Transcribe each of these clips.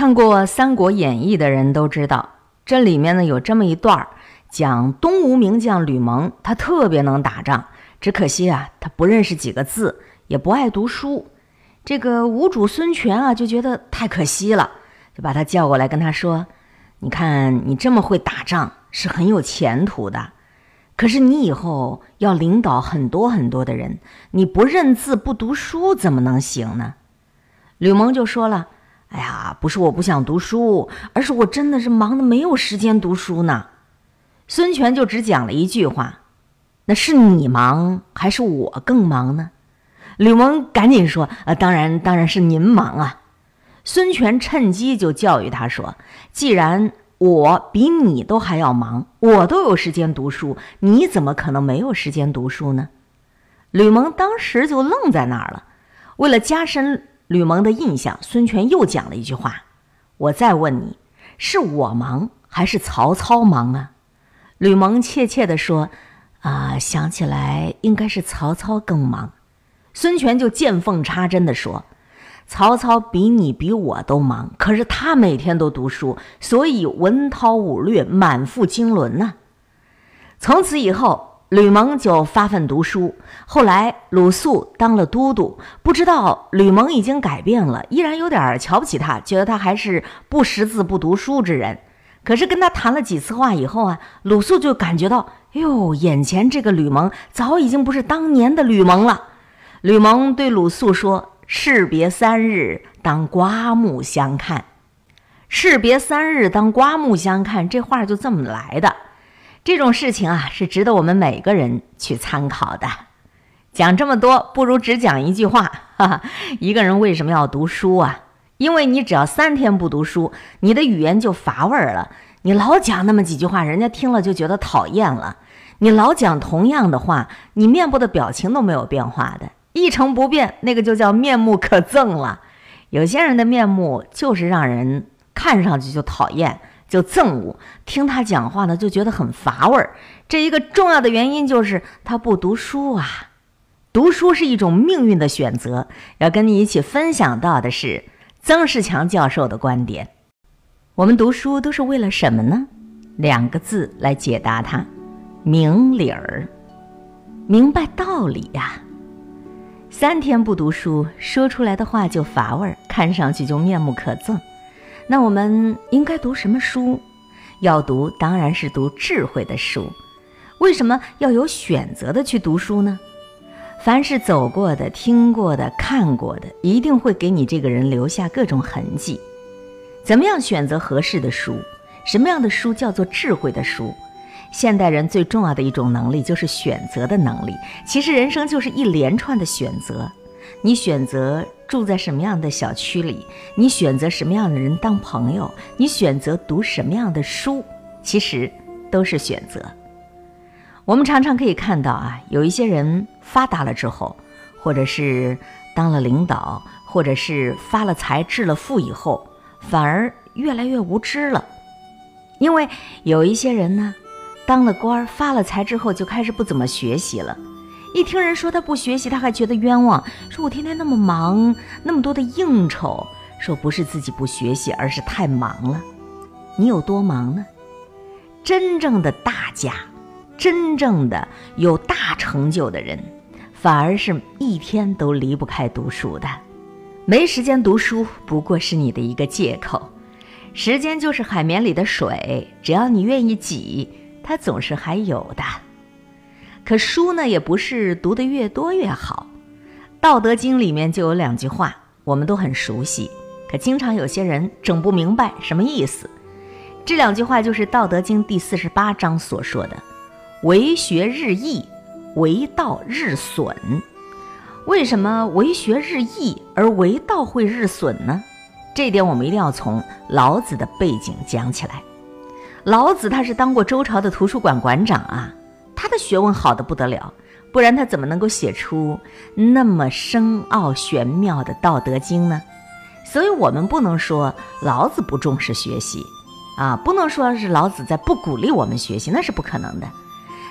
看过《三国演义》的人都知道，这里面呢有这么一段儿，讲东吴名将吕蒙，他特别能打仗，只可惜啊，他不认识几个字，也不爱读书。这个吴主孙权啊，就觉得太可惜了，就把他叫过来跟他说：“你看你这么会打仗，是很有前途的。可是你以后要领导很多很多的人，你不认字不读书，怎么能行呢？”吕蒙就说了。哎呀，不是我不想读书，而是我真的是忙的没有时间读书呢。孙权就只讲了一句话：“那是你忙还是我更忙呢？”吕蒙赶紧说：“呃，当然，当然是您忙啊。”孙权趁机就教育他说：“既然我比你都还要忙，我都有时间读书，你怎么可能没有时间读书呢？”吕蒙当时就愣在那儿了。为了加深。吕蒙的印象，孙权又讲了一句话：“我再问你，是我忙还是曹操忙啊？”吕蒙怯怯地说：“啊，想起来应该是曹操更忙。”孙权就见缝插针地说：“曹操比你比我都忙，可是他每天都读书，所以文韬武略，满腹经纶呢。”从此以后。吕蒙就发奋读书，后来鲁肃当了都督，不知道吕蒙已经改变了，依然有点瞧不起他，觉得他还是不识字不读书之人。可是跟他谈了几次话以后啊，鲁肃就感觉到，哟，眼前这个吕蒙早已经不是当年的吕蒙了。吕蒙对鲁肃说：“士别三日，当刮目相看。”士别三日，当刮目相看，这话就这么来的。这种事情啊，是值得我们每个人去参考的。讲这么多，不如只讲一句话：哈哈，一个人为什么要读书啊？因为你只要三天不读书，你的语言就乏味儿了。你老讲那么几句话，人家听了就觉得讨厌了。你老讲同样的话，你面部的表情都没有变化的，一成不变，那个就叫面目可憎了。有些人的面目就是让人看上去就讨厌。就憎恶听他讲话呢，就觉得很乏味儿。这一个重要的原因就是他不读书啊。读书是一种命运的选择。要跟你一起分享到的是曾仕强教授的观点。我们读书都是为了什么呢？两个字来解答它：明理儿，明白道理呀。三天不读书，说出来的话就乏味儿，看上去就面目可憎。那我们应该读什么书？要读当然是读智慧的书。为什么要有选择的去读书呢？凡是走过的、听过的、看过的，一定会给你这个人留下各种痕迹。怎么样选择合适的书？什么样的书叫做智慧的书？现代人最重要的一种能力就是选择的能力。其实人生就是一连串的选择。你选择住在什么样的小区里？你选择什么样的人当朋友？你选择读什么样的书？其实都是选择。我们常常可以看到啊，有一些人发达了之后，或者是当了领导，或者是发了财致了富以后，反而越来越无知了。因为有一些人呢，当了官发了财之后，就开始不怎么学习了。一听人说他不学习，他还觉得冤枉，说我天天那么忙，那么多的应酬，说不是自己不学习，而是太忙了。你有多忙呢？真正的大家，真正的有大成就的人，反而是一天都离不开读书的。没时间读书，不过是你的一个借口。时间就是海绵里的水，只要你愿意挤，它总是还有的。可书呢，也不是读得越多越好，《道德经》里面就有两句话，我们都很熟悉，可经常有些人整不明白什么意思。这两句话就是《道德经》第四十八章所说的：“为学日益，为道日损。”为什么为学日益而为道会日损呢？这点我们一定要从老子的背景讲起来。老子他是当过周朝的图书馆馆长啊。他的学问好的不得了，不然他怎么能够写出那么深奥玄妙的《道德经》呢？所以，我们不能说老子不重视学习，啊，不能说是老子在不鼓励我们学习，那是不可能的。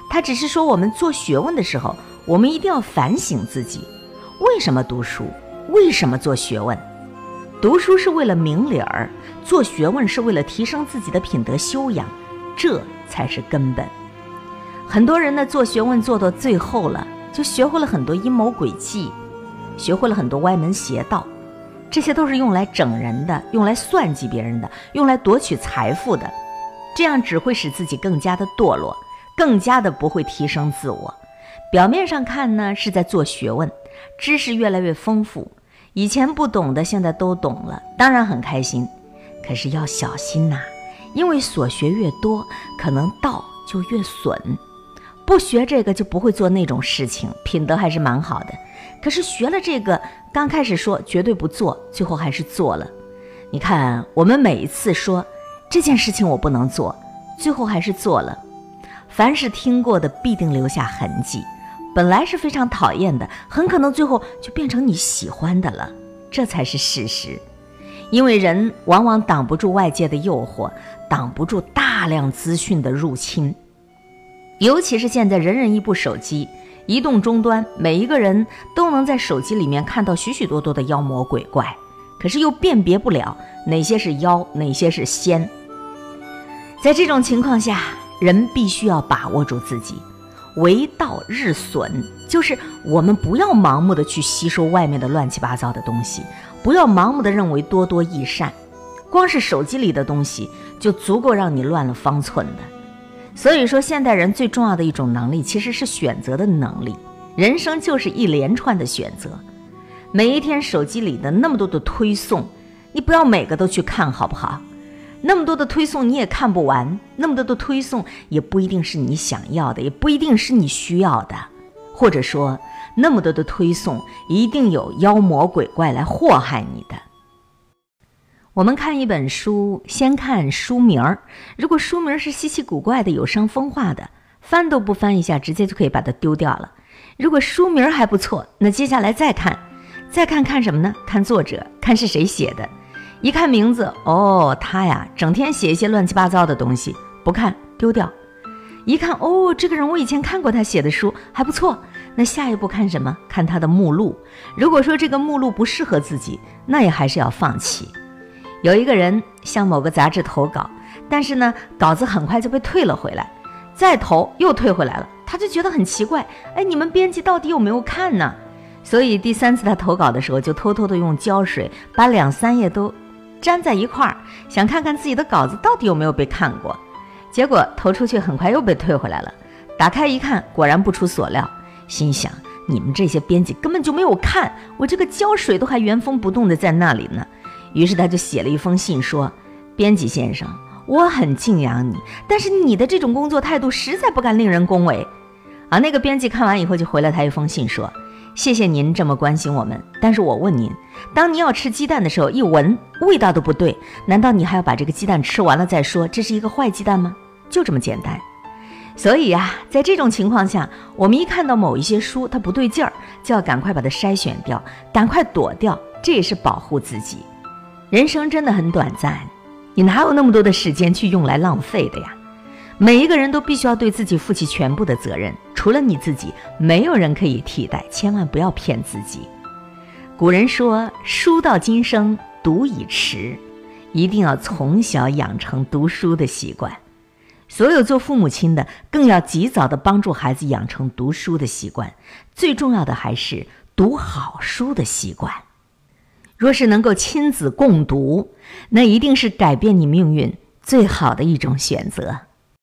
他只是说，我们做学问的时候，我们一定要反省自己，为什么读书，为什么做学问？读书是为了明理儿，做学问是为了提升自己的品德修养，这才是根本。很多人呢，做学问做到最后了，就学会了很多阴谋诡计，学会了很多歪门邪道，这些都是用来整人的，用来算计别人的，用来夺取财富的，这样只会使自己更加的堕落，更加的不会提升自我。表面上看呢，是在做学问，知识越来越丰富。以前不懂的，现在都懂了，当然很开心。可是要小心呐，因为所学越多，可能道就越损。不学这个就不会做那种事情，品德还是蛮好的。可是学了这个，刚开始说绝对不做，最后还是做了。你看，我们每一次说这件事情我不能做，最后还是做了。凡是听过的，必定留下痕迹。本来是非常讨厌的，很可能最后就变成你喜欢的了，这才是事实。因为人往往挡不住外界的诱惑，挡不住大量资讯的入侵。尤其是现在人人一部手机，移动终端，每一个人都能在手机里面看到许许多多的妖魔鬼怪，可是又辨别不了哪些是妖，哪些是仙。在这种情况下，人必须要把握住自己。为道日损，就是我们不要盲目的去吸收外面的乱七八糟的东西，不要盲目的认为多多益善，光是手机里的东西就足够让你乱了方寸的。所以说，现代人最重要的一种能力其实是选择的能力。人生就是一连串的选择，每一天手机里的那么多的推送，你不要每个都去看，好不好？那么多的推送你也看不完，那么多的推送也不一定是你想要的，也不一定是你需要的，或者说那么多的推送一定有妖魔鬼怪来祸害你的。我们看一本书，先看书名儿，如果书名是稀奇古怪的、有伤风化的，翻都不翻一下，直接就可以把它丢掉了。如果书名还不错，那接下来再看，再看看什么呢？看作者，看是谁写的。一看名字，哦，他呀，整天写一些乱七八糟的东西，不看丢掉。一看，哦，这个人我以前看过他写的书，还不错。那下一步看什么？看他的目录。如果说这个目录不适合自己，那也还是要放弃。有一个人向某个杂志投稿，但是呢，稿子很快就被退了回来，再投又退回来了，他就觉得很奇怪，哎，你们编辑到底有没有看呢？所以第三次他投稿的时候，就偷偷的用胶水把两三页都。粘在一块儿，想看看自己的稿子到底有没有被看过，结果投出去很快又被退回来了。打开一看，果然不出所料，心想：你们这些编辑根本就没有看，我这个胶水都还原封不动的在那里呢。于是他就写了一封信说：“编辑先生，我很敬仰你，但是你的这种工作态度实在不敢令人恭维。”啊，那个编辑看完以后就回了他一封信说。谢谢您这么关心我们，但是我问您，当您要吃鸡蛋的时候，一闻味道都不对，难道你还要把这个鸡蛋吃完了再说这是一个坏鸡蛋吗？就这么简单。所以呀，在这种情况下，我们一看到某一些书它不对劲儿，就要赶快把它筛选掉，赶快躲掉，这也是保护自己。人生真的很短暂，你哪有那么多的时间去用来浪费的呀？每一个人都必须要对自己负起全部的责任，除了你自己，没有人可以替代。千万不要骗自己。古人说：“书到今生读已迟”，一定要从小养成读书的习惯。所有做父母亲的，更要及早的帮助孩子养成读书的习惯。最重要的还是读好书的习惯。若是能够亲子共读，那一定是改变你命运最好的一种选择。